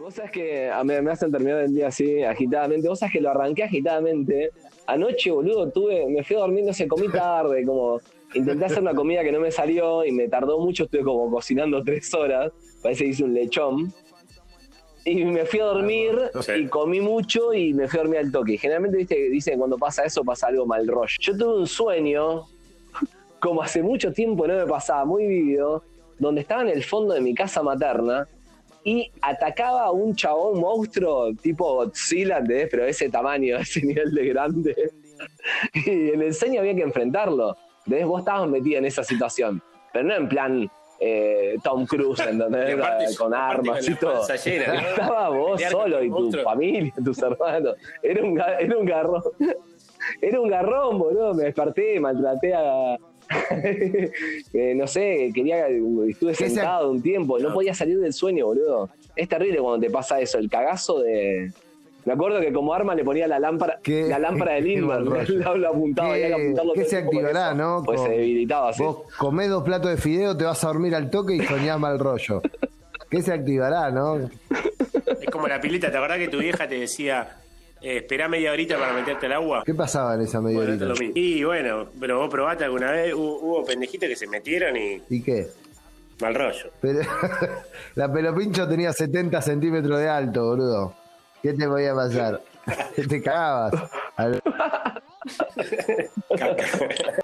Vos sabés que a- me, me hacen terminar el día así, agitadamente. Vos sabés que lo arranqué agitadamente. Anoche, boludo, tuve, me fui a dormir, no sé, comí tarde, como intenté hacer una comida que no me salió y me tardó mucho, estuve como cocinando tres horas. Parece que hice un lechón. Y me fui a dormir Sí. y comí mucho y me fui a dormir al toque. Y Generalmente viste dicen que cuando pasa eso pasa algo mal rollo. Yo tuve un sueño, como hace mucho tiempo no me pasaba, muy vívido, donde estaba en el fondo de mi casa materna y atacaba a un chabón monstruo tipo Godzilla, ¿entendés? Pero de ese tamaño, de ese nivel de grande. Y en el sueño había que enfrentarlo. ¿Entendés? Vos estabas metida en esa situación. Pero no en plan eh, Tom Cruise, ¿entendés? Con armas y todo. Estaba vos solo y tu monstruo. familia, tus hermanos. Era un, era un garrón. Era un garrón, boludo. Me desperté, maltraté a. Eh, no sé, quería. Estuve ¿Qué se- sentado un tiempo, no podía salir del sueño, boludo. Es terrible cuando te pasa eso, el cagazo de. Me acuerdo que como arma le ponía la lámpara, Qué- la lámpara de qué Lindbergh, lo, lo apuntaba, ¿Qué- había que apuntarlo qué se activará, eso, no? Pues se debilitaba así. Vos comés dos platos de fideo, te vas a dormir al toque y soñás mal rollo. ¿Qué se activará, no? Es como la pilita, ¿te acordás que tu vieja te decía, eh, esperá media horita para meterte al agua? ¿Qué pasaba en esa media Bueno, horita? Y bueno, pero vos probaste alguna vez, hubo, hubo pendejitos que se metieron y ¿Y qué? mal rollo. Pero, la pelopincho tenía 70 centímetros de alto, boludo. ¿Qué te podía pasar? Te cagabas. Al-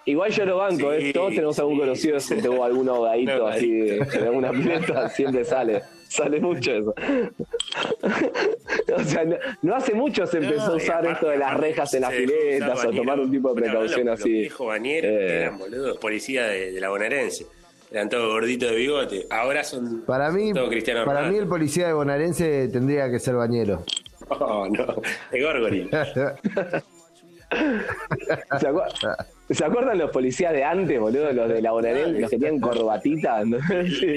Igual yo lo banco, Sí, ¿eh? Todos tenemos algún sí, conocido, tengo algún ahogadito No, así de- en alguna pileta, siempre sale. Sale mucho eso. o sea, no, no hace mucho se empezó No, a usar aparte- esto de las rejas en las piletas o tomar un tipo de precaución los- así. Los viejos bañeros Eh. eran, boludo, policía de, de la bonaerense. Eran todos gorditos de bigote. Ahora son Para mí, todos cristianos. para mí el policía de Bonaerense tendría que ser bañero. Oh, no, de Gorgori. ¿Se, acuer- ¿Se acuerdan los policías de antes, boludo? Los de la bonaerense, los que tenían corbatita. ¿no?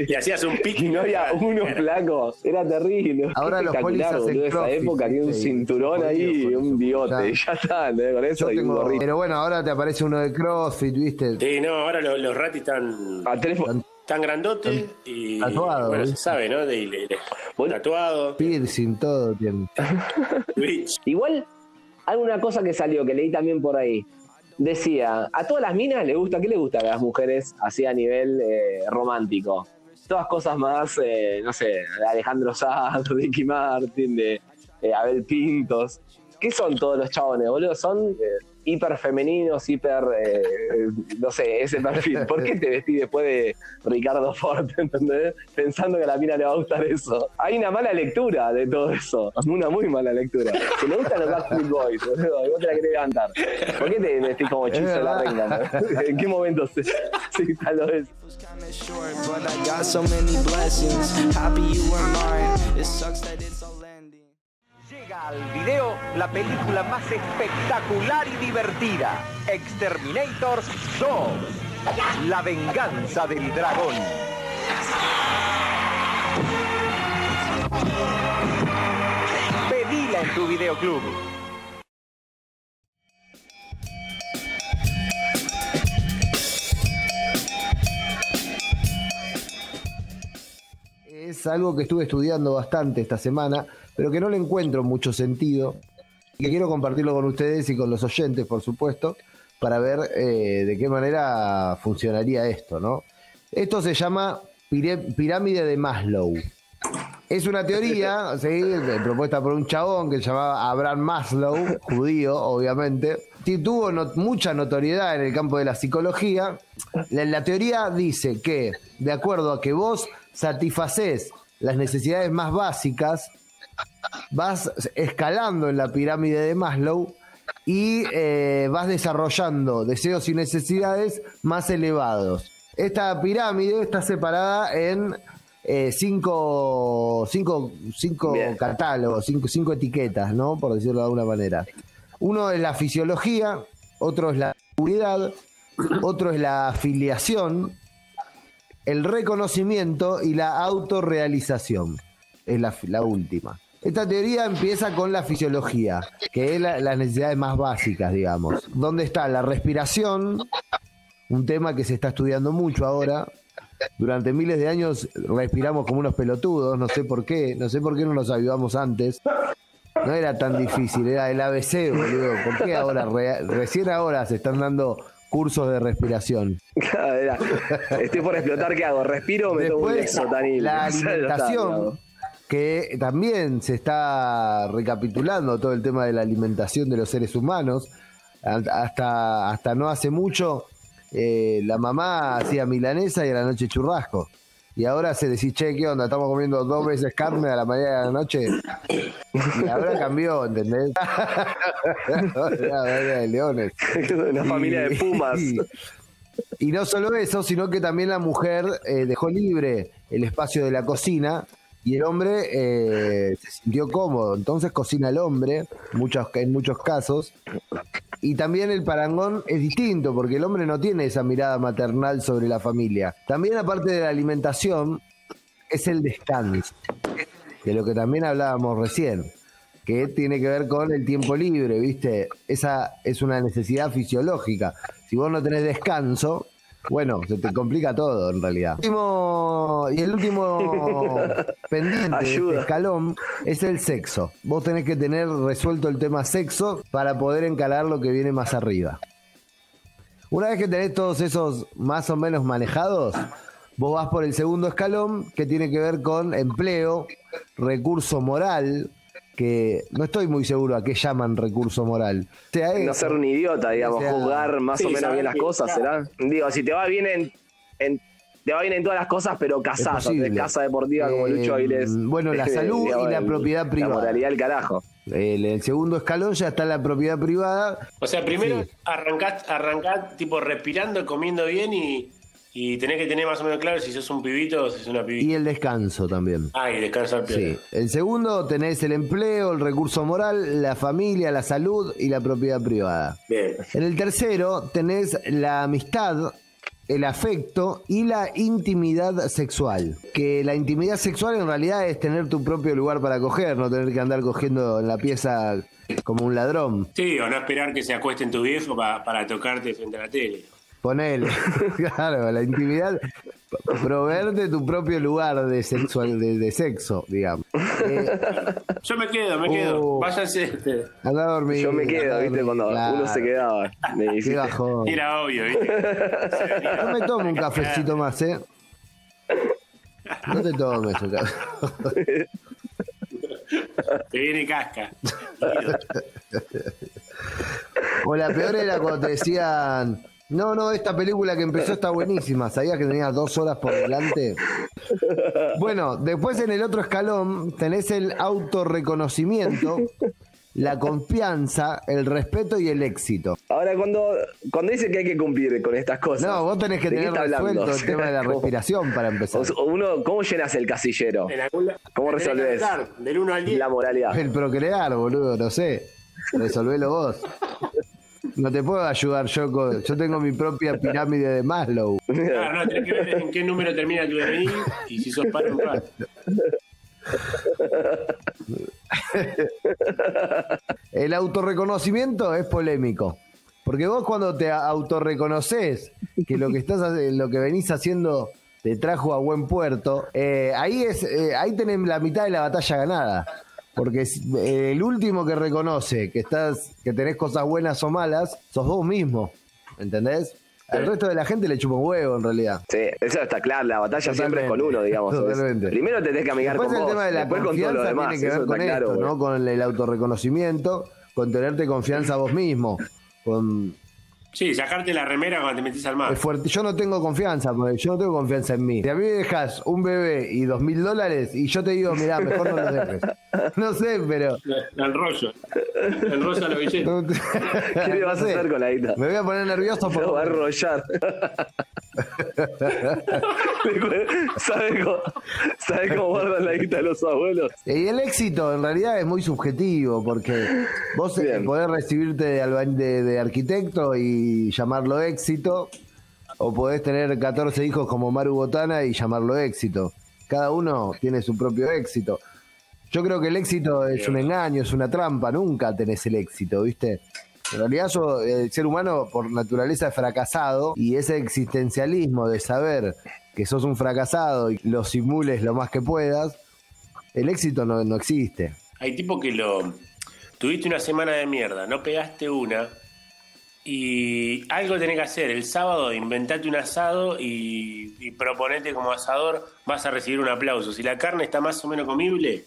Y hacías un pique. Y no había uno flaco, era terrible. Ahora los hacen boludo, esa época tiene un sí, cinturón ahí y un bigote, ya. y ya está, ¿no? con eso Yo y un tengo, gorrito. pero bueno, ahora te aparece uno de CrossFit, ¿viste? Sí, no, ahora los, los ratis están A teléfono. tan grandotes y. Tatuado, Bueno, se sabe, ¿no? De, de- de- Bueno. tatuado. Piercing, todo tiene. Twitch. Igual, alguna cosa que salió, que leí también por ahí. Decía, a todas las minas le gusta, ¿qué le gusta a las mujeres así a nivel eh, romántico? Todas cosas más, eh, no sé, de Alejandro Sanz, Ricky Martin, de eh, Abel Pintos. ¿Qué son todos los chabones, boludo? Son eh, hiper femeninos, hiper, eh, no sé, ese perfil. ¿Por qué te vestís después de Ricardo Ford, entendés? Pensando que a la mina le va a gustar eso. Hay una mala lectura de todo eso, una muy mala lectura. Si le gustan los Backstreet Boys, boludo, y vos te la querés levantar. ¿Por qué te vestís como Chizo de la reina? ¿En qué momento se, se instaló eso? was kinda short, al video la película más espectacular y divertida, Exterminator 2, La venganza del dragón. Pedila en tu videoclub. Es algo que estuve estudiando bastante esta semana, pero que no le encuentro mucho sentido. Y que quiero compartirlo con ustedes y con los oyentes, por supuesto, para ver eh, de qué manera funcionaría esto, ¿no? Esto se llama pirámide de Maslow. Es una teoría ¿sí? propuesta por un chabón que se llamaba Abraham Maslow, judío, obviamente. Sí, tuvo no- mucha notoriedad en el campo de la psicología. La, la teoría dice que, de acuerdo a que vos satisfaces las necesidades más básicas, vas escalando en la pirámide de Maslow y eh, vas desarrollando deseos y necesidades más elevados. Esta pirámide está separada en eh, cinco, cinco, cinco catálogos, cinco, cinco etiquetas, ¿no? Por decirlo de alguna manera. Uno es la fisiología, otro es la seguridad, otro es la afiliación, el reconocimiento y la autorrealización. Es la, la última. Esta teoría empieza con la fisiología, que es la- las necesidades más básicas, digamos. Donde está la respiración, un tema que se está estudiando mucho ahora, durante miles de años respiramos como unos pelotudos, no sé por qué, no sé por qué no nos avivamos antes. No era tan difícil, era el ABC, boludo. ¿Por qué ahora, re- recién ahora se están dando cursos de respiración? Claro, era, Estoy por explotar, ¿qué hago? ¿Respiro o me tomo un Después, la alimentación. Que también se está recapitulando todo el tema de la alimentación de los seres humanos. Hasta, hasta no hace mucho, eh, la mamá hacía milanesa y a la noche churrasco. Y ahora se decís, che, ¿qué onda? Estamos comiendo dos veces carne a la mañana y a la noche. Y ahora cambió, ¿entendés? Ahora de leones. Una familia de pumas. Y, y no solo eso, sino que también la mujer eh, dejó libre el espacio de la cocina y el hombre eh, se sintió cómodo. Entonces cocina el hombre, muchos, en muchos casos. Y también el parangón es distinto, porque el hombre no tiene esa mirada maternal sobre la familia. También aparte de la alimentación, es el descanso, de lo que también hablábamos recién, que tiene que ver con el tiempo libre, ¿viste? Esa es una necesidad fisiológica. Si vos no tenés descanso, bueno, se te complica todo en realidad. Último- y el último pendiente de este escalón es el sexo. Vos tenés que tener resuelto el tema sexo para poder encarar lo que viene más arriba. Una vez que tenés todos esos más o menos manejados, vos vas por el segundo escalón que tiene que ver con empleo, recurso moral, que no estoy muy seguro a qué llaman recurso moral. O sea, No ser un idiota, digamos, O sea, juzgar más sí, o menos bien las cosas, ¿será? Digo, si te va bien en, en- te va bien en todas las cosas, pero casás, de casa deportiva como Eh, Lucho Avilés. bueno, la salud y la propiedad privada. La moralidad del carajo. El, el segundo escalón ya está la propiedad privada. O sea, primero Sí. arrancás, arrancás tipo respirando, comiendo bien y, y tenés que tener más o menos claro si sos un pibito o si sos una pibita. Y el descanso también. Ah, y descansar Sí. El segundo tenés el empleo, el recurso moral, la familia, la salud y la propiedad privada. Bien. En el tercero tenés la amistad, el afecto y la intimidad sexual. Que la intimidad sexual en realidad es tener tu propio lugar para coger, no tener que andar cogiendo en la pieza como un ladrón. Sí, o no esperar que se acueste en tu viejo pa- para tocarte frente a la tele. Ponele, claro, la intimidad, proveerte tu propio lugar de sexual, de, de sexo, digamos. Eh, Yo me quedo, me quedo. Oh. Váyanse. este. anda a dormir. Yo me quedo, ¿viste? Cuando claro. uno se quedaba. Me Qué bajón. Era obvio, ¿viste? No me tomo un cafecito más, ¿eh? No te tomes un café. Te viene casca. O la peor era cuando te decían, no, no, esta película que empezó está buenísima, sabías que tenías dos horas por delante. Bueno, después en el otro escalón tenés el autorreconocimiento, la confianza, el respeto y el éxito. Ahora, cuando, cuando dice que hay que cumplir con estas cosas. No, vos tenés que ¿de qué tener resuelto el O sea, tema de la ¿cómo- respiración para empezar. o- uno, ¿Cómo llenas el casillero? En algún la- ¿Cómo resolvés? Del 1 al 10. La moralidad. El procrear, boludo, no sé. Resolvelo vos. No te puedo ayudar yo con... Yo tengo mi propia pirámide de Maslow. Claro, no, tenés que ver en qué número termina tu DNI y si sos par o impar. El autorreconocimiento es polémico. Porque vos cuando te autorreconoces que lo que estás lo que venís haciendo te trajo a buen puerto, eh, ahí es eh, ahí tenés la mitad de la batalla ganada. Porque el último que reconoce que estás que tenés cosas buenas o malas, sos vos mismo. ¿Entendés? Al resto de la gente le chupa un huevo en realidad. Sí, eso está claro, la batalla siempre es con uno, digamos. Totalmente. Primero tenés que amigar Después con el vos, tema de la después con todo lo demás. tiene que ver con claro, esto, güey. ¿no? Con el autorreconocimiento, con tenerte confianza a vos mismo. Con, Sí, sacarte la remera cuando te metes al mar. es fuerte. Yo no tengo confianza, porque yo no tengo confianza en mí. Si a mí me dejas un bebé y dos mil dólares y yo te digo, mirá, mejor no lo dejes. No sé, pero... El rollo. El rollo a la billete. ¿Qué le vas no a sé. hacer con la guita? Me voy a poner nervioso Lo va a por... arrollar. ¿Sabes cómo, ¿Sabe cómo guardan la guita de los abuelos? Y el éxito en realidad es muy subjetivo, porque vos eh, Bien. podés recibirte de- de arquitecto y llamarlo éxito, o podés tener 14 hijos como Maru Botana y llamarlo éxito. Cada uno tiene su propio éxito. Yo creo que el éxito es un engaño, es una trampa, nunca tenés el éxito, ¿viste? En realidad yo, el ser humano por naturaleza es fracasado y ese existencialismo de saber que sos un fracasado y lo simules lo más que puedas, el éxito no, no existe. Hay tipo que lo. Tuviste una semana de mierda, no pegaste una. Y algo tenés que hacer. El sábado inventate un asado y, y proponete como asador, vas a recibir un aplauso. Si la carne está más o menos comible,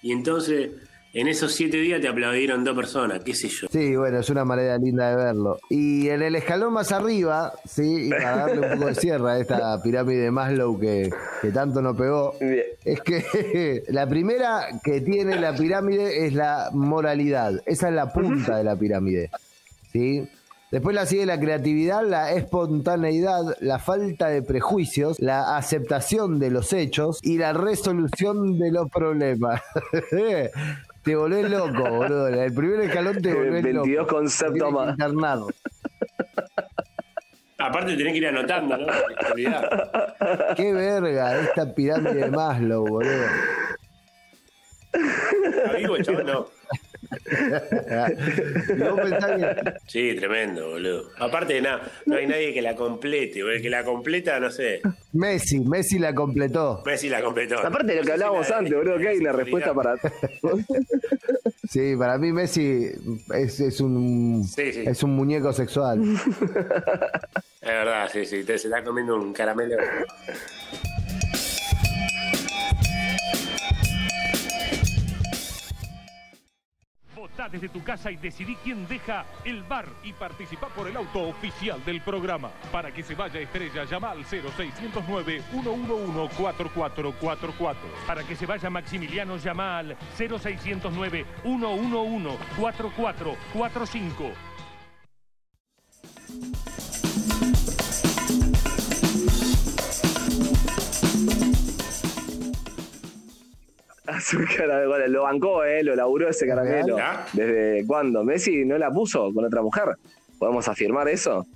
y entonces en esos siete días te aplaudieron dos personas, qué sé yo. Sí, bueno, es una manera linda de verlo. Y en el escalón más arriba, sí, y para darle un poco de cierre a esta pirámide de Maslow que, que tanto no pegó, Bien. es que la primera que tiene la pirámide es la moralidad. Esa es la punta de la pirámide. ¿Sí? Después la sigue la creatividad, la espontaneidad, la falta de prejuicios, la aceptación de los hechos y la resolución de los problemas. te volvés loco, boludo. El primer escalón te volvés 22 loco. conceptos Te tenés que más. internar. Aparte tenés que ir anotando, ¿no? Qué verga esta pirámide de Maslow, boludo. ¿Está vivo el chabón? No. Que Sí, tremendo, boludo. Aparte de nada, no hay nadie que la complete, o el que la completa, no sé. Messi, Messi la completó. Messi la completó. Aparte de lo que hablábamos antes, boludo, que hay una respuesta para. Sí, para mí Messi es, es un Sí, sí. es un muñeco sexual. Es verdad, sí, sí, te se está comiendo un caramelo. Desde tu casa y decidí quién deja el bar y participa por el auto oficial del programa. Para que se vaya Estrella, llama al 0609-111-4444. Para que se vaya Maximiliano, llama al 0609-111-4445. Lo bancó, eh, lo laburó ese caramelo. ¿Desde cuándo? ¿Messi no la puso con otra mujer? ¿Podemos afirmar eso?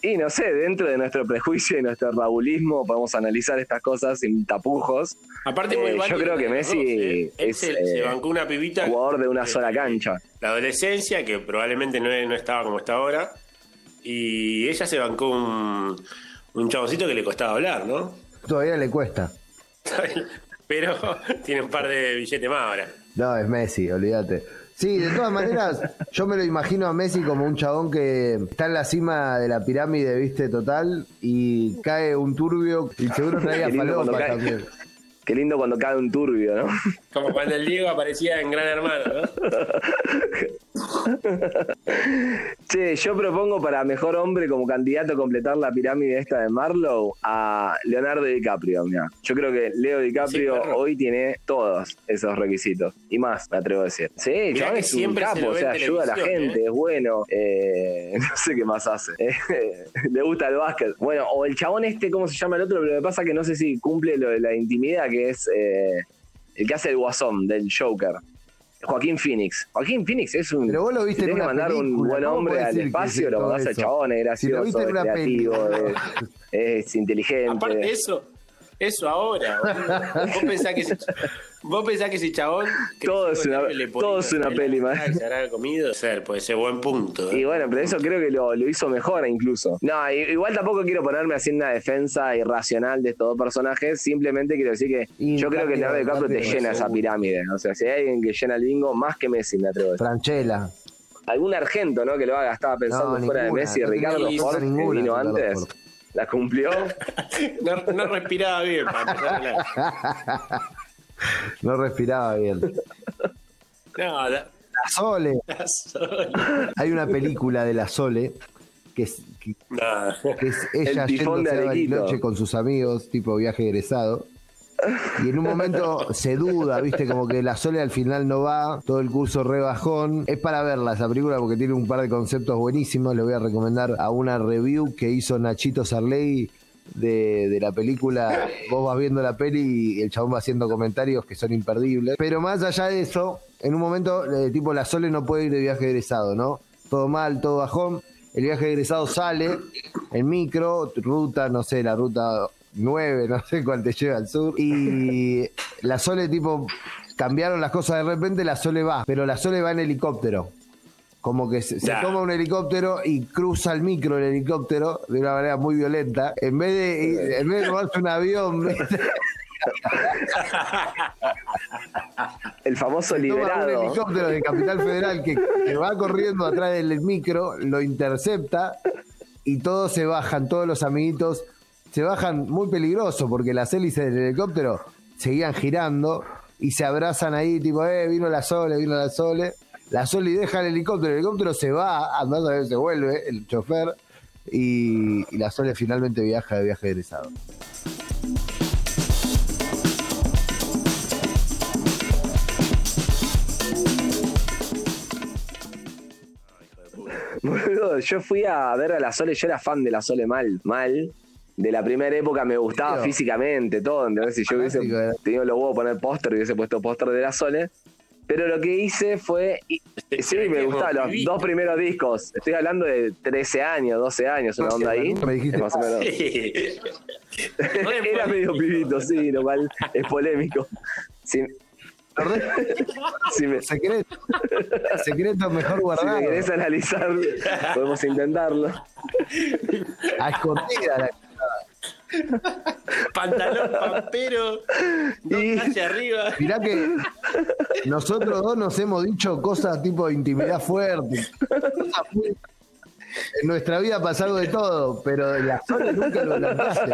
Y no sé, dentro de nuestro prejuicio y nuestro rabulismo podemos analizar estas cosas sin tapujos. Aparte, Eh, muy yo creo que Messi dos, ¿eh? Es, se, eh, se bancó una pibita. Jugador de una sola cancha. La adolescencia, que probablemente no, no estaba como está ahora. Y ella se bancó un, un chaboncito que le costaba hablar, ¿no? Todavía le cuesta. Pero tiene un par de billetes más ahora. No, es Messi, olvídate. Sí, de todas maneras, yo me lo imagino a Messi como un chabón que está en la cima de la pirámide, viste, total, y cae un turbio y seguro traía Qué lindo cuando falopa cae. también. Qué lindo cuando cae un turbio, ¿no? Como cuando el Diego aparecía en Gran Hermano, ¿no? Che, yo propongo para mejor hombre como candidato a completar la pirámide esta de Marlow a Leonardo DiCaprio. mirá. Yo creo que Leo DiCaprio Sí, hoy tiene todos esos requisitos. Y más, me atrevo a decir. Sí, chabón es un capo, o sea, ayuda a la gente, es bueno. eh, no sé qué más hace. Eh, Le gusta el básquet. Bueno, o el chabón este, ¿cómo se llama el otro? Pero me pasa que no sé si cumple lo de la intimidad, que es eh, el que hace el guasón del Joker. Joaquín Phoenix. Joaquín Phoenix es un. Pero vos lo viste si en una mandar un película, buen ¿cómo hombre al espacio, es lo mandás al chabón, es Si lo gracioso, viste en es creativo, es, es inteligente. Aparte de eso, eso ahora. boludo. Vos pensás que vos pensás que ese chabón. que Todo es una- le todo es una peli, man. Se habrá comido. Ser, puede ser buen punto. ¿eh? Y bueno, pero eso creo que lo, lo hizo mejor incluso. No, igual tampoco quiero ponerme así en una defensa irracional de estos dos personajes. Simplemente quiero decir que Y yo creo que Leonardo DiCaprio te llena esa pirámide. O sea, si hay alguien que llena el bingo, más que Messi, me atrevo a decir. Franchella. Algún argento, ¿no? Que lo haga, estaba pensando No, fuera ninguna, de Messi. Ricardo Ford, ninguna, vino antes, Ford. la cumplió. No, no respiraba bien para empezar a hablar. No respiraba bien. No, la, La Sole. la. Hay una película de la Sole que es, que, No. que es ella El tifón de yéndose a. Bariloche con sus amigos, tipo viaje egresado. Y en un momento se duda, viste, como que la Sole al final no va, todo el curso rebajón. Es para verla esa película porque tiene un par de conceptos buenísimos. Le voy a recomendar a una review que hizo Nachito Sarley de, la película. Vos vas viendo la peli y el chabón va haciendo comentarios que son imperdibles. Pero más allá de eso, en un momento, eh, tipo, la Sole no puede ir de viaje egresado, ¿no? Todo mal, todo bajón. El viaje egresado sale en micro, ruta, no sé, la ruta 9, no sé cuál te lleva al sur. Y la Sole, tipo, cambiaron las cosas de repente, la Sole va, pero la Sole va en helicóptero como que se, toma un helicóptero y cruza el micro el helicóptero de una manera muy violenta. En vez de, en vez de tomarse un avión. El famoso toma un liberado. helicóptero de Capital Federal que, que va corriendo atrás del micro, lo intercepta y todos se bajan, todos los amiguitos se bajan muy peligroso porque las hélices del helicóptero seguían girando y se abrazan ahí, tipo, eh, vino la Sole, vino la Sole. La Sole deja el helicóptero, el helicóptero se va, andando a ver, se vuelve el chofer y, y la Sole finalmente viaja de viaje egresado. Boludo, yo fui a ver a la Sole, yo era fan de la Sole mal, mal. De la primera época me gustaba físicamente, todo. ¿entendés? Si yo hubiese tenido los huevos poner póster, hubiese puesto póster de la Sole. Pero lo que hice fue. y- sí, me gustaban los dos primeros discos. Estoy hablando de 13 años, 12 años, una onda ahí. Me dijiste, más o menos. Era medio pibito, sí, lo cual es polémico. Sí, sí me- secreto, secreto mejor si guardado. me querés analizar, podemos intentarlo. A escondida la Pantalón pampero, dos Y- hacia arriba. Mirá que nosotros dos nos hemos dicho cosas tipo de intimidad fuerte. cosas muy- En nuestra vida ha pasado de todo, pero de la zona nunca lo plantaste.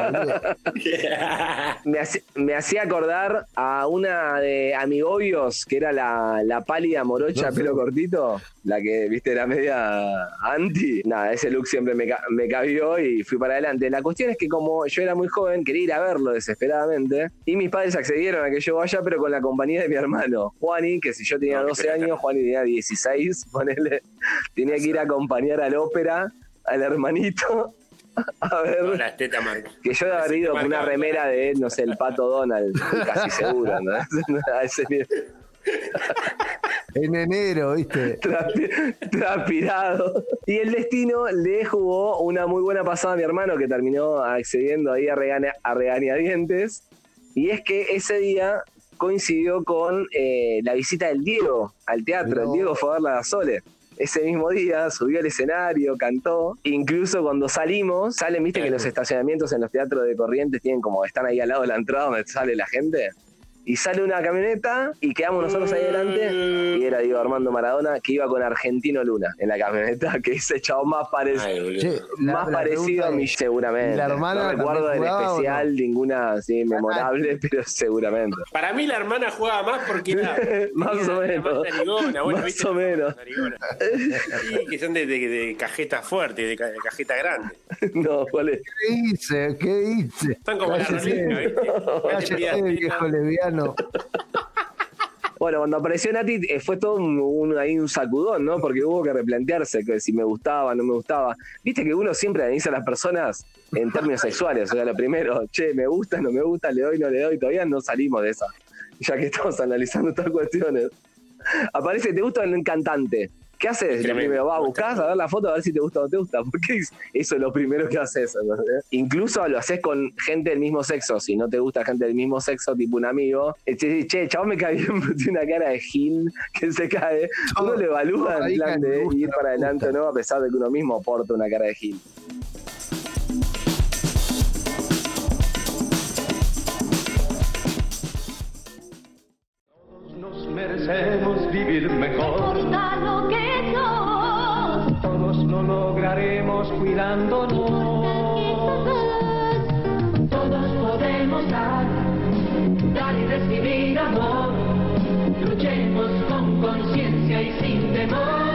Me hacía, me hacía acordar a una de Amigobios, que era la, la pálida morocha, No pelo cortito, la que, viste, era media anti. Nada, ese look siempre me, ca- me cabió y fui para adelante. La cuestión es que como yo era muy joven, quería ir a verlo desesperadamente, y mis padres accedieron a que yo vaya, pero con la compañía de mi hermano, Juani, que si yo tenía No, qué 12 pirata. años, Juani tenía 16, ponele, tenía que ir a acompañar al ópera, al hermanito, a ver... Que yo de haber ido con una remera de, no sé, el pato Donald, casi seguro, ¿no? A ese nivel. En enero, ¿viste? Trapi- transpirado. Y el destino le jugó una muy buena pasada a mi hermano que terminó accediendo ahí a, regaña- a regañadientes. Y es que ese día coincidió con eh, la visita del Diego al teatro. El. Diego fue a ver la Sole. Ese mismo día subió al escenario, cantó. Incluso cuando salimos, salen, viste que los estacionamientos en los teatros de Corrientes tienen como, están ahí al lado de la entrada donde sale la gente. Y sale una camioneta y quedamos nosotros ahí delante. Y era Diego Armando Maradona que iba con Argentino Luna en la camioneta, que ese chavo más. Ay. Che, la- más la parecido a mí, es, seguramente. ¿y la hermana no recuerdo o especial ninguna así memorable, pero seguramente. Para mí la hermana jugaba más porque era Más o menos. más narigona, bueno, Más ¿viste? o menos. Sí, que son de, de, de cajeta fuerte, de, ca- de cajeta grande. no, ¿cuál es? ¿Qué hice? ¿Qué hice? Son como la Cállese, rolita, ¿viste? cállese, viejo Bueno, cuando apareció Nati eh, fue todo un, ahí un sacudón, ¿no? Porque hubo que replantearse que si me gustaba, no me gustaba. Viste que uno siempre analiza a las personas en términos sexuales. O sea, lo primero, che, me gusta, no me gusta, le doy, no le doy. Todavía no salimos de esa. Ya que estamos analizando estas cuestiones. Aparece, ¿te gusta un cantante? ¿Qué haces? Lo primero, vas a buscar a ver la foto a ver si te gusta o no te gusta. Porque es- eso es lo primero que haces. Incluso lo haces con gente del mismo sexo. Si no te gusta gente del mismo sexo, tipo un amigo, eh, che, chabón me cae bien, pero tiene una cara de gil que se cae. Uno lo evalúa todo en ahí plan de gusta, ir para adelante o no, a pesar de que uno mismo porta una cara de gil. Nos merecemos vivir mejor. importa lo que lo lograremos cuidándonos. todos podemos dar, dar y recibir amor. Luchemos con conciencia y sin temor.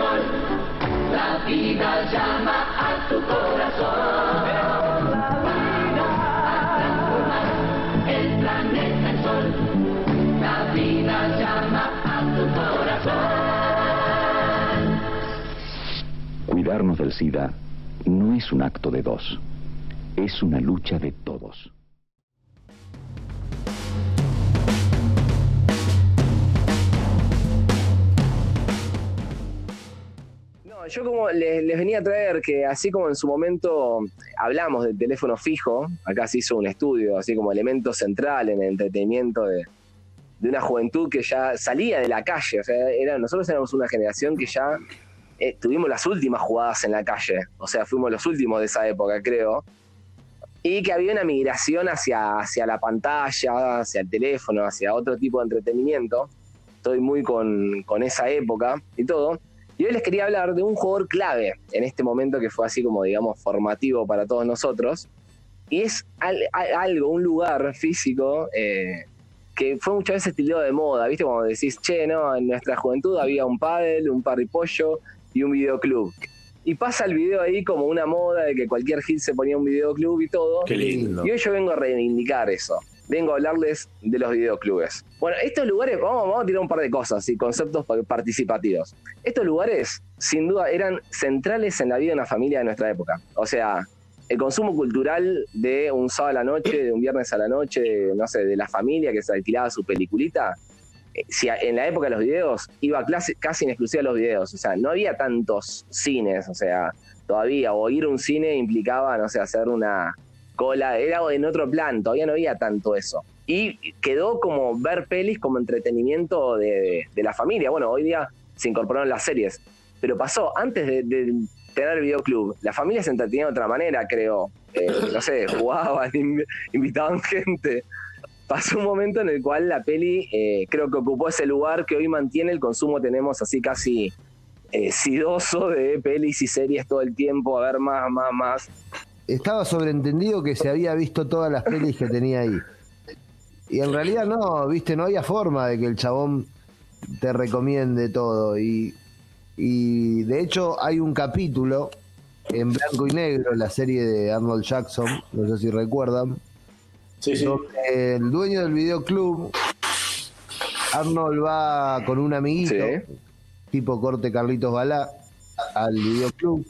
La vida llama a tu corazón. A el planeta en sol. La vida llama a tu corazón. Cuidarnos del SIDA no es un acto de dos, es una lucha de todos. Yo como les, venía a traer que así como en su momento hablamos del teléfono fijo, acá se hizo un estudio, así como elemento central en el entretenimiento de, de una juventud que ya salía de la calle. O sea, nosotros éramos una generación que ya eh, tuvimos las últimas jugadas en la calle. O sea, fuimos los últimos de esa época, creo. Y que había una migración hacia, hacia la pantalla, hacia el teléfono, hacia otro tipo de entretenimiento. Estoy muy con, con esa época y todo. Y hoy les quería hablar de un jugador clave en este momento que fue así como, digamos, formativo para todos nosotros. Y es al- al- algo, un lugar físico eh, que fue muchas veces tildado de moda, ¿viste? Cuando decís, che, no, en nuestra juventud había un pádel, un parripollo y un videoclub. Y pasa el video ahí como una moda de que cualquier hit se ponía un videoclub y todo. Qué lindo. Y hoy yo vengo a reivindicar eso. Vengo a hablarles de los videoclubes. Bueno, estos lugares, vamos, vamos a tirar un par de cosas y conceptos pa- participativos. Estos lugares, sin duda, eran centrales en la vida de una familia de nuestra época. O sea, el consumo cultural de un sábado a la noche, de un viernes a la noche, no sé, de la familia que se alquilaba su peliculita, eh, si en la época de los videos iba clase- casi en exclusiva a los videos, o sea, no había tantos cines, o sea, todavía, o ir a un cine implicaba, no sé, hacer una cola, era en otro plan, todavía no había tanto eso. Y quedó como ver pelis como entretenimiento de, de la familia. Bueno, hoy día se incorporaron las series, pero pasó antes de, de tener el videoclub. La familia se entretenía de otra manera, creo. Eh, no sé, jugaban, inv- invitaban gente. Pasó un momento en el cual la peli eh, creo que ocupó ese lugar que hoy mantiene el consumo. Tenemos así casi eh, sidoso de pelis y series todo el tiempo, a ver más, más, más. Estaba sobreentendido que se había visto todas las pelis que tenía ahí. Y en realidad no, viste, no había forma de que el chabón te recomiende todo. Y, y de hecho hay un capítulo en blanco y negro, la serie de Arnold Jackson, no sé si recuerdan, Sí, sí. donde el dueño del videoclub, Arnold va con un amiguito, Sí. tipo corte Carlitos Balá, al videoclub.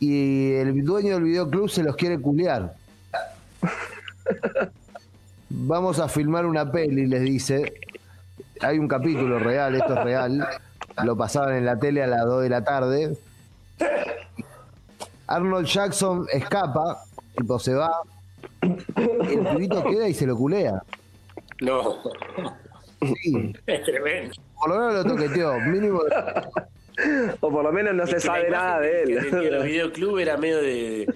Y el dueño del videoclub se los quiere culear. Vamos a filmar una peli, les dice. Hay un capítulo real, esto es real. Lo pasaban en la tele a las 2 de la tarde. Arnold Jackson escapa, tipo se va. El pibito queda y se lo culea. No, Sí, es tremendo. por lo menos lo toqueteó. Mínimo. O por lo menos no Es se que sabe nada de que- que- que los él. videoclub era medio de,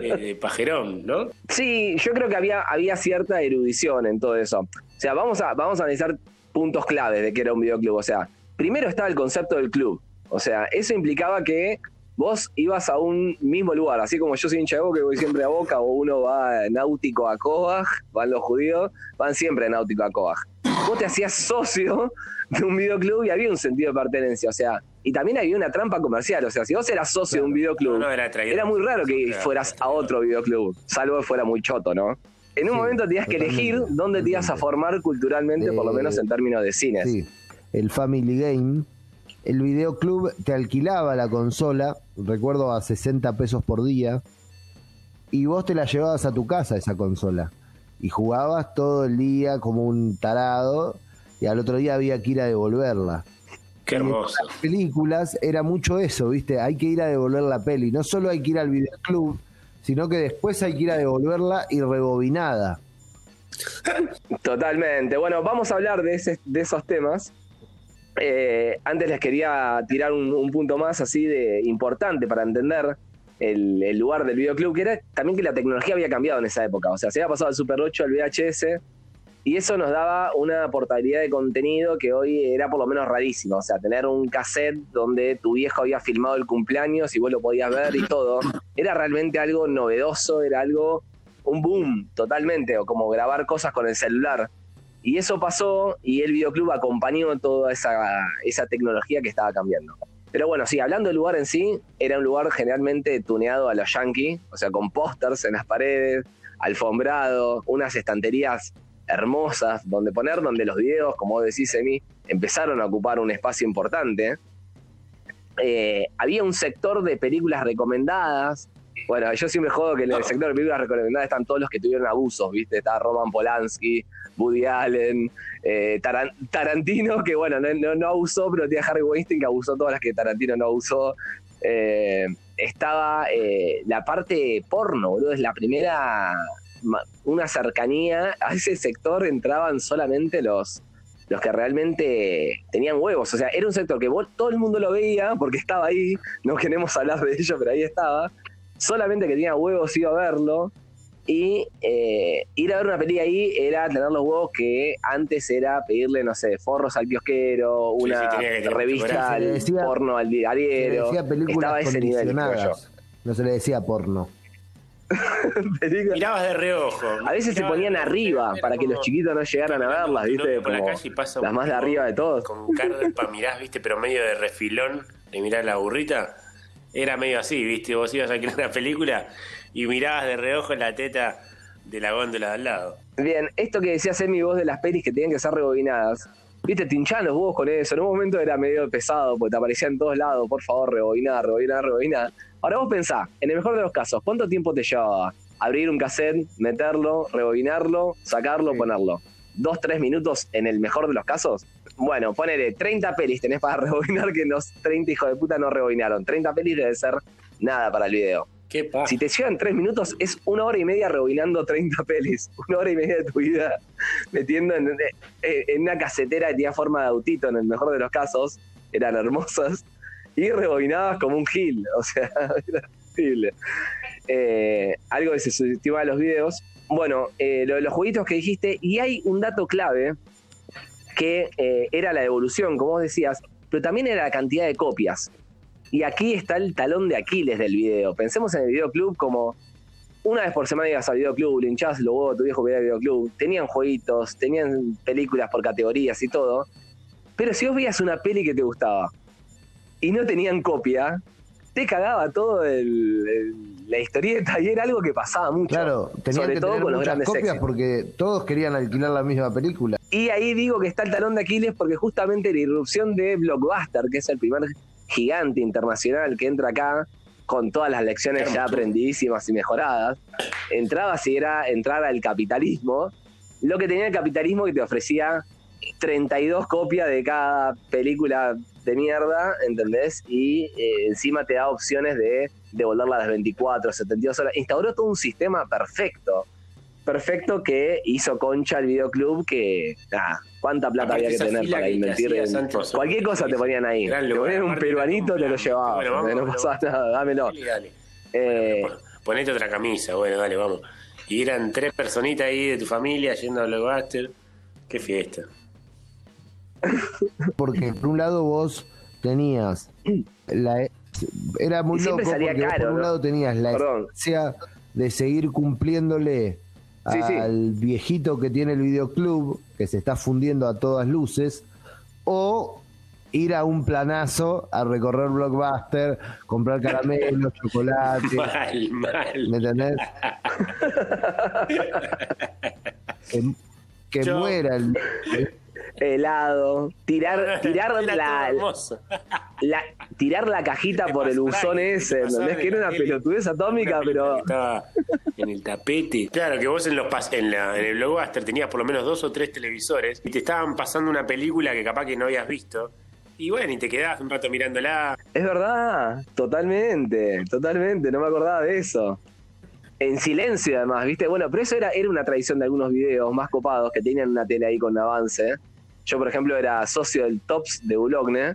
de- de pajerón, ¿no? Sí, yo creo que había, había cierta erudición en todo eso. O sea, vamos a, vamos a analizar puntos claves de que era un videoclub. O sea, primero estaba el concepto del club. O sea, eso implicaba que vos ibas a un mismo lugar, así como yo soy hincha de Boca y voy siempre a Boca, o uno va náutico a Cobaj, van los judíos, van siempre a náutico a Cobaj. Vos te hacías socio de un videoclub y había un sentido de pertenencia, o sea, y también había una trampa comercial, o sea, si vos eras socio de un videoclub, No, no, era traído. era muy raro que Claro. fueras a otro videoclub, salvo que fuera muy choto, ¿no? En un Sí, momento tenías que elegir dónde te ibas a formar culturalmente, por lo Eh, menos en términos de cines. Sí, el Family Game. El videoclub te alquilaba la consola, recuerdo a 60 pesos por día, y vos te la llevabas a tu casa esa consola. Y jugabas todo el día como un tarado, y al otro día había que ir a devolverla. Qué hermoso. Las películas era mucho eso, ¿viste? Hay que ir a devolver la peli. No solo hay que ir al videoclub, sino que después hay que ir a devolverla y rebobinada. Totalmente. Bueno, vamos a hablar de, ese- de esos temas. Eh, antes les quería tirar un, un punto más así de importante para entender el, el lugar del videoclub, que era también que la tecnología había cambiado en esa época. O sea, se había pasado del Super 8 al VHS y eso nos daba una portabilidad de contenido que hoy era por lo menos rarísima. O sea, tener un cassette donde tu viejo había filmado el cumpleaños y vos lo podías ver y todo, era realmente algo novedoso, era algo, un boom totalmente, o como grabar cosas con el celular. Y eso pasó y el videoclub acompañó toda esa, esa tecnología que estaba cambiando. Pero bueno, sí, hablando del lugar en sí, era un lugar generalmente tuneado a los yankees, o sea, con pósters en las paredes, alfombrado, unas estanterías hermosas donde poner, donde los videos, como decís, Emi, empezaron a ocupar un espacio importante. Eh, había un sector de películas recomendadas, Bueno, yo siempre jodo que en el sector de películas recomendadas están todos los que tuvieron abusos, ¿viste? Está Roman Polanski, Woody Allen, eh, Taran- Tarantino, que bueno, no, no, no abusó, pero tiene Harry Weinstein que abusó todas las que Tarantino no abusó. Eh, estaba la parte porno, boludo, es la primera, una cercanía, a ese sector entraban solamente los, los que realmente tenían huevos, o sea, era un sector que vos- todo el mundo lo veía porque estaba ahí, no queremos hablar de ello, pero ahí estaba, solamente que tenía huevos iba a verlo, y eh, ir a ver una peli ahí era tener los huevos que antes era pedirle, no sé, forros al kiosquero, una sí, revista al porno al Se le diario. decía películas Estaba a ese nivel. No se le decía porno. Mirabas de reojo. A veces se ponían arriba para que los chiquitos no llegaran a verlas, ¿viste? por la calle pasa las más de arriba de todos. Con carpa mirás, viste, pero medio de refilón de mirar la burrita. Era medio así, viste, vos ibas a crear una película y mirabas de reojo la teta de la góndola de al lado. Bien, esto que decía mi voz de las pelis que tenían que ser rebobinadas, viste, te hinchaban los huevos con eso. En un momento era medio pesado porque te aparecía en todos lados, por favor, rebobinar, rebobinar, rebobinar. Ahora vos pensá, en el mejor de los casos, ¿cuánto tiempo te llevaba abrir un cassette, meterlo, rebobinarlo, sacarlo, Sí. ponerlo? ¿Dos, tres minutos en el mejor de los casos? Bueno, ponele 30 pelis tenés para rebobinar que los 30 hijos de puta no rebobinaron. 30 pelis debe ser nada para el video. ¿Qué pasa? Si te llevan tres minutos, es una hora y media rebobinando 30 pelis. Una hora y media de tu vida metiendo en, eh, en una casetera que tenía forma de autito, en el mejor de los casos. Eran hermosas. Y rebobinabas como un gil. O sea, era terrible. Eh, algo que se subestima de los videos. Bueno, eh, lo de los jueguitos que dijiste. Y hay un dato clave que eh, era la devolución, como vos decías, pero también era la cantidad de copias. Y aquí está el talón de Aquiles del video. Pensemos en el videoclub como una vez por semana ibas al videoclub, los huevos a tu viejo que iba al videoclub. Tenían jueguitos, tenían películas por categorías y todo. Pero si vos veías una peli que te gustaba y no tenían copia, te cagaba todo el- el- la historieta y era algo que pasaba mucho. Claro, tenían sobre que todo tener con los muchas grandes copias porque todos querían alquilar la misma película. Y ahí digo que está el talón de Aquiles porque justamente la irrupción de Blockbuster, que es el primer gigante internacional que entra acá con todas las lecciones ya aprendidísimas y mejoradas, entraba si era entrar al capitalismo, lo que tenía el capitalismo que te ofrecía 32 copias de cada película de mierda, ¿entendés? Y eh, encima te da opciones de devolverla a las 24, 72 horas. Instauró todo un sistema perfecto perfecto que hizo concha el videoclub que nada, cuánta plata Aparte, había que tener para que- invertir en cualquier cosa te ponían ahí Gran te lugar, ponían un peruanito te lo llevabas Bueno, vamos, no pasaba nada dámelo Dale, dale. Eh, Pon- Ponete otra camisa, bueno, dale, vamos. Y eran tres personitas ahí de tu familia yendo a Blockbuster. Qué fiesta. Porque por un lado vos tenías la era muy loco porque caro, por un ¿no? lado tenías la esencia de seguir cumpliéndole Sí, sí. al viejito que tiene el videoclub que se está fundiendo a todas luces o ir a un planazo a recorrer Blockbuster, comprar caramelos, chocolate, Mal, mal. ¿me entendés? que que Yo- muera el, helado tirar tirar la, tirar la cajita por el buzón ese ¿entendés? que era una pelotudez atómica pero Estaba en el tapete. Claro, que vos en, los pas- en, la- en el Blockbuster tenías por lo menos dos o tres televisores y te estaban pasando una película que capaz que no habías visto. Y bueno, y te quedabas un rato mirándola. Es verdad, totalmente, totalmente, no me acordaba de eso. En silencio además, ¿viste? Bueno, pero eso era, era una tradición de algunos videos más copados que tenían una tele ahí con avance. Yo, por ejemplo, era socio del Tops de Boulogne,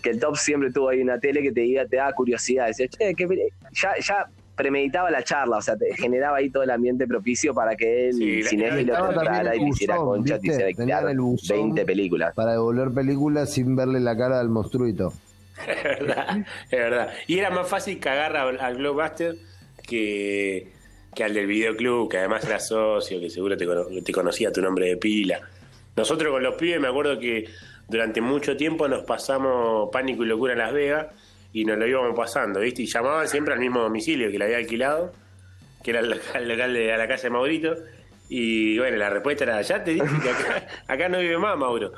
que el Tops siempre tuvo ahí una tele que te, iba- te daba curiosidad. Decía, che, ¿qué peli-?" ya, ya premeditaba la charla, o sea, te generaba ahí todo el ambiente propicio para que Sí, estaba te también entrara el y te hiciera concha, claro, el buzón. 20 películas. para devolver películas sin verle la cara al monstruito. Es verdad, es verdad. Y era más fácil cagar al Blockbuster que, que al del videoclub, que además era socio, que seguro te conocía tu nombre de pila. Nosotros con los pibes me acuerdo que durante mucho tiempo nos pasamos Pánico y Locura en Las Vegas y nos lo íbamos pasando, ¿viste? Y llamaban siempre al mismo domicilio que le había alquilado, que era el local, de a la calle Maurito. Y bueno, la respuesta era, ya te dije que acá, acá no vive más Mauro.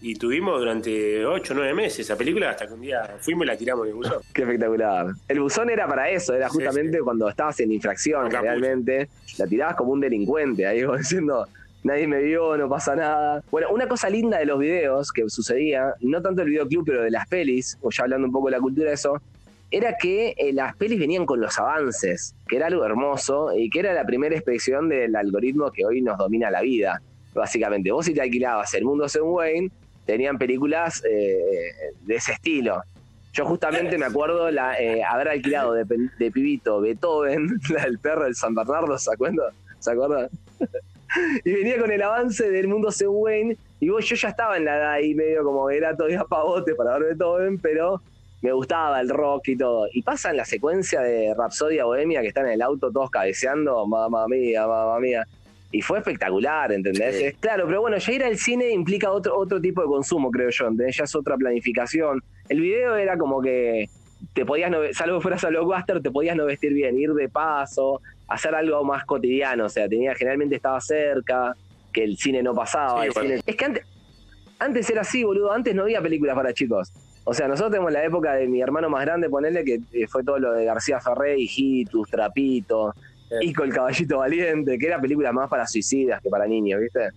Y tuvimos durante 8 o 9 meses esa película hasta que un día fuimos y la tiramos en el buzón. Qué espectacular. El buzón era para eso, era justamente sí. cuando estabas en infracción, realmente. La tirabas como un delincuente, ahí como diciendo, nadie me vio, no pasa nada. Bueno, una cosa linda de los videos que sucedía, no tanto el videoclub, pero de las pelis, o ya hablando un poco de la cultura de eso, era que eh, las pelis venían con los avances, que era algo hermoso y que era la primera expresión del algoritmo que hoy nos domina la vida. Básicamente, vos si te alquilabas el mundo según Wayne, tenían películas eh, de ese estilo. Yo justamente me acuerdo la, eh, haber alquilado de, de pibito Beethoven, la del perro del San Bernardo, ¿se acuerdan? ¿Se acuerdan? y venía con el avance del mundo según Wayne, y vos, yo ya estaba en la edad ahí medio como era todavía pavote para ver Beethoven, pero me gustaba el rock y todo. Y pasa en la secuencia de Rapsodia Bohemia que están en el auto todos cabeceando, mamá mía, mamá mía. Y fue espectacular, ¿entendés? Sí. Claro, pero bueno, ya ir al cine implica otro, otro tipo de consumo, creo yo, ¿entendés? Ya es otra planificación. El video era como que te podías, no, salvo que fueras a blockbuster, te podías no vestir bien, ir de paso, hacer algo más cotidiano, o sea, tenía, generalmente estaba cerca, que el cine no pasaba. Sí, el bueno. cine- Es que antes, antes era así, boludo, antes no había películas para chicos. O sea, nosotros tenemos la época de mi hermano más grande, ponerle que eh, fue todo lo de García Ferré, Hijitus, Trapito, Sí. Ico el Caballito Valiente, que era película más para suicidas que para niños, ¿viste?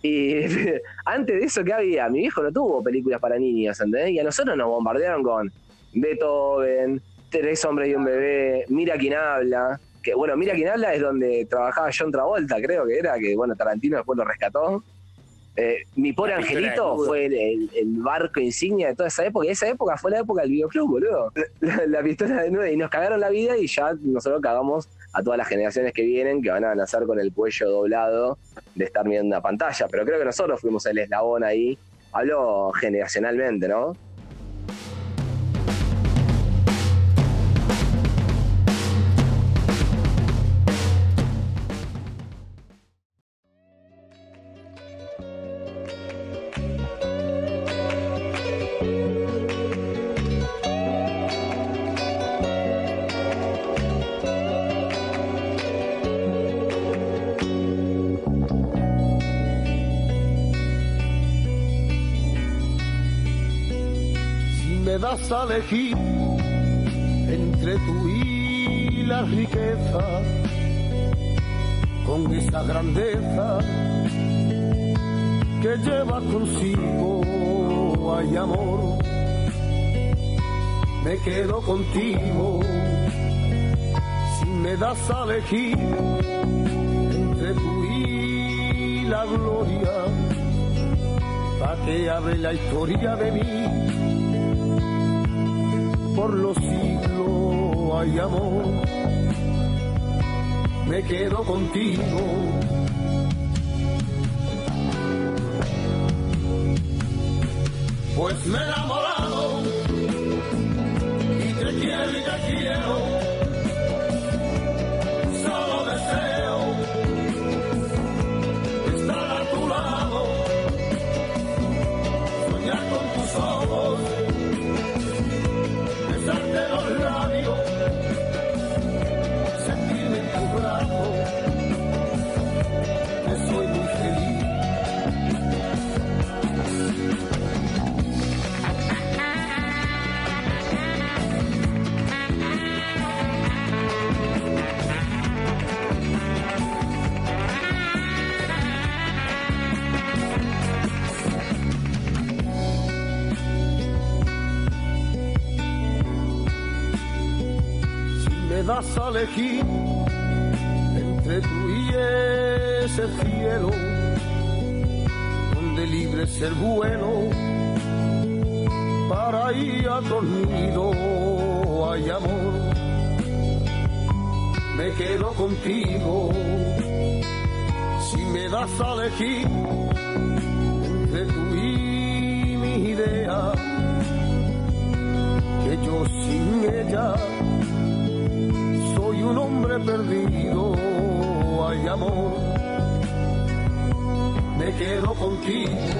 Y antes de eso, ¿qué había? Mi viejo no tuvo películas para niños, ¿entendés? Y a nosotros nos bombardearon con Beethoven, Tres hombres y un bebé, Mira quién habla. Que bueno, Mira quién habla es donde trabajaba John Travolta, creo que era, que bueno, Tarantino después lo rescató. Eh, Mi pobre angelito fue el, el- el barco insignia de toda esa época. Y esa época fue la época del videoclub, boludo. La, la pistola de nueve. Y nos cagaron la vida y ya nosotros cagamos a todas las generaciones que vienen, que van a nacer con el cuello doblado de estar viendo una pantalla. Pero creo que nosotros fuimos el eslabón ahí. Hablo generacionalmente, ¿no? Riqueza, con esa grandeza que lleva consigo, hay amor, me quedo contigo. Si me das a elegir entre tú y la gloria, para que la historia de mí por los siglos hay amor. Me quedo contigo. Pues me he das a elegir entre tú y ese cielo, donde libre ser bueno, para ir a dormido hay amor, me quedo contigo. Si me das a elegir hay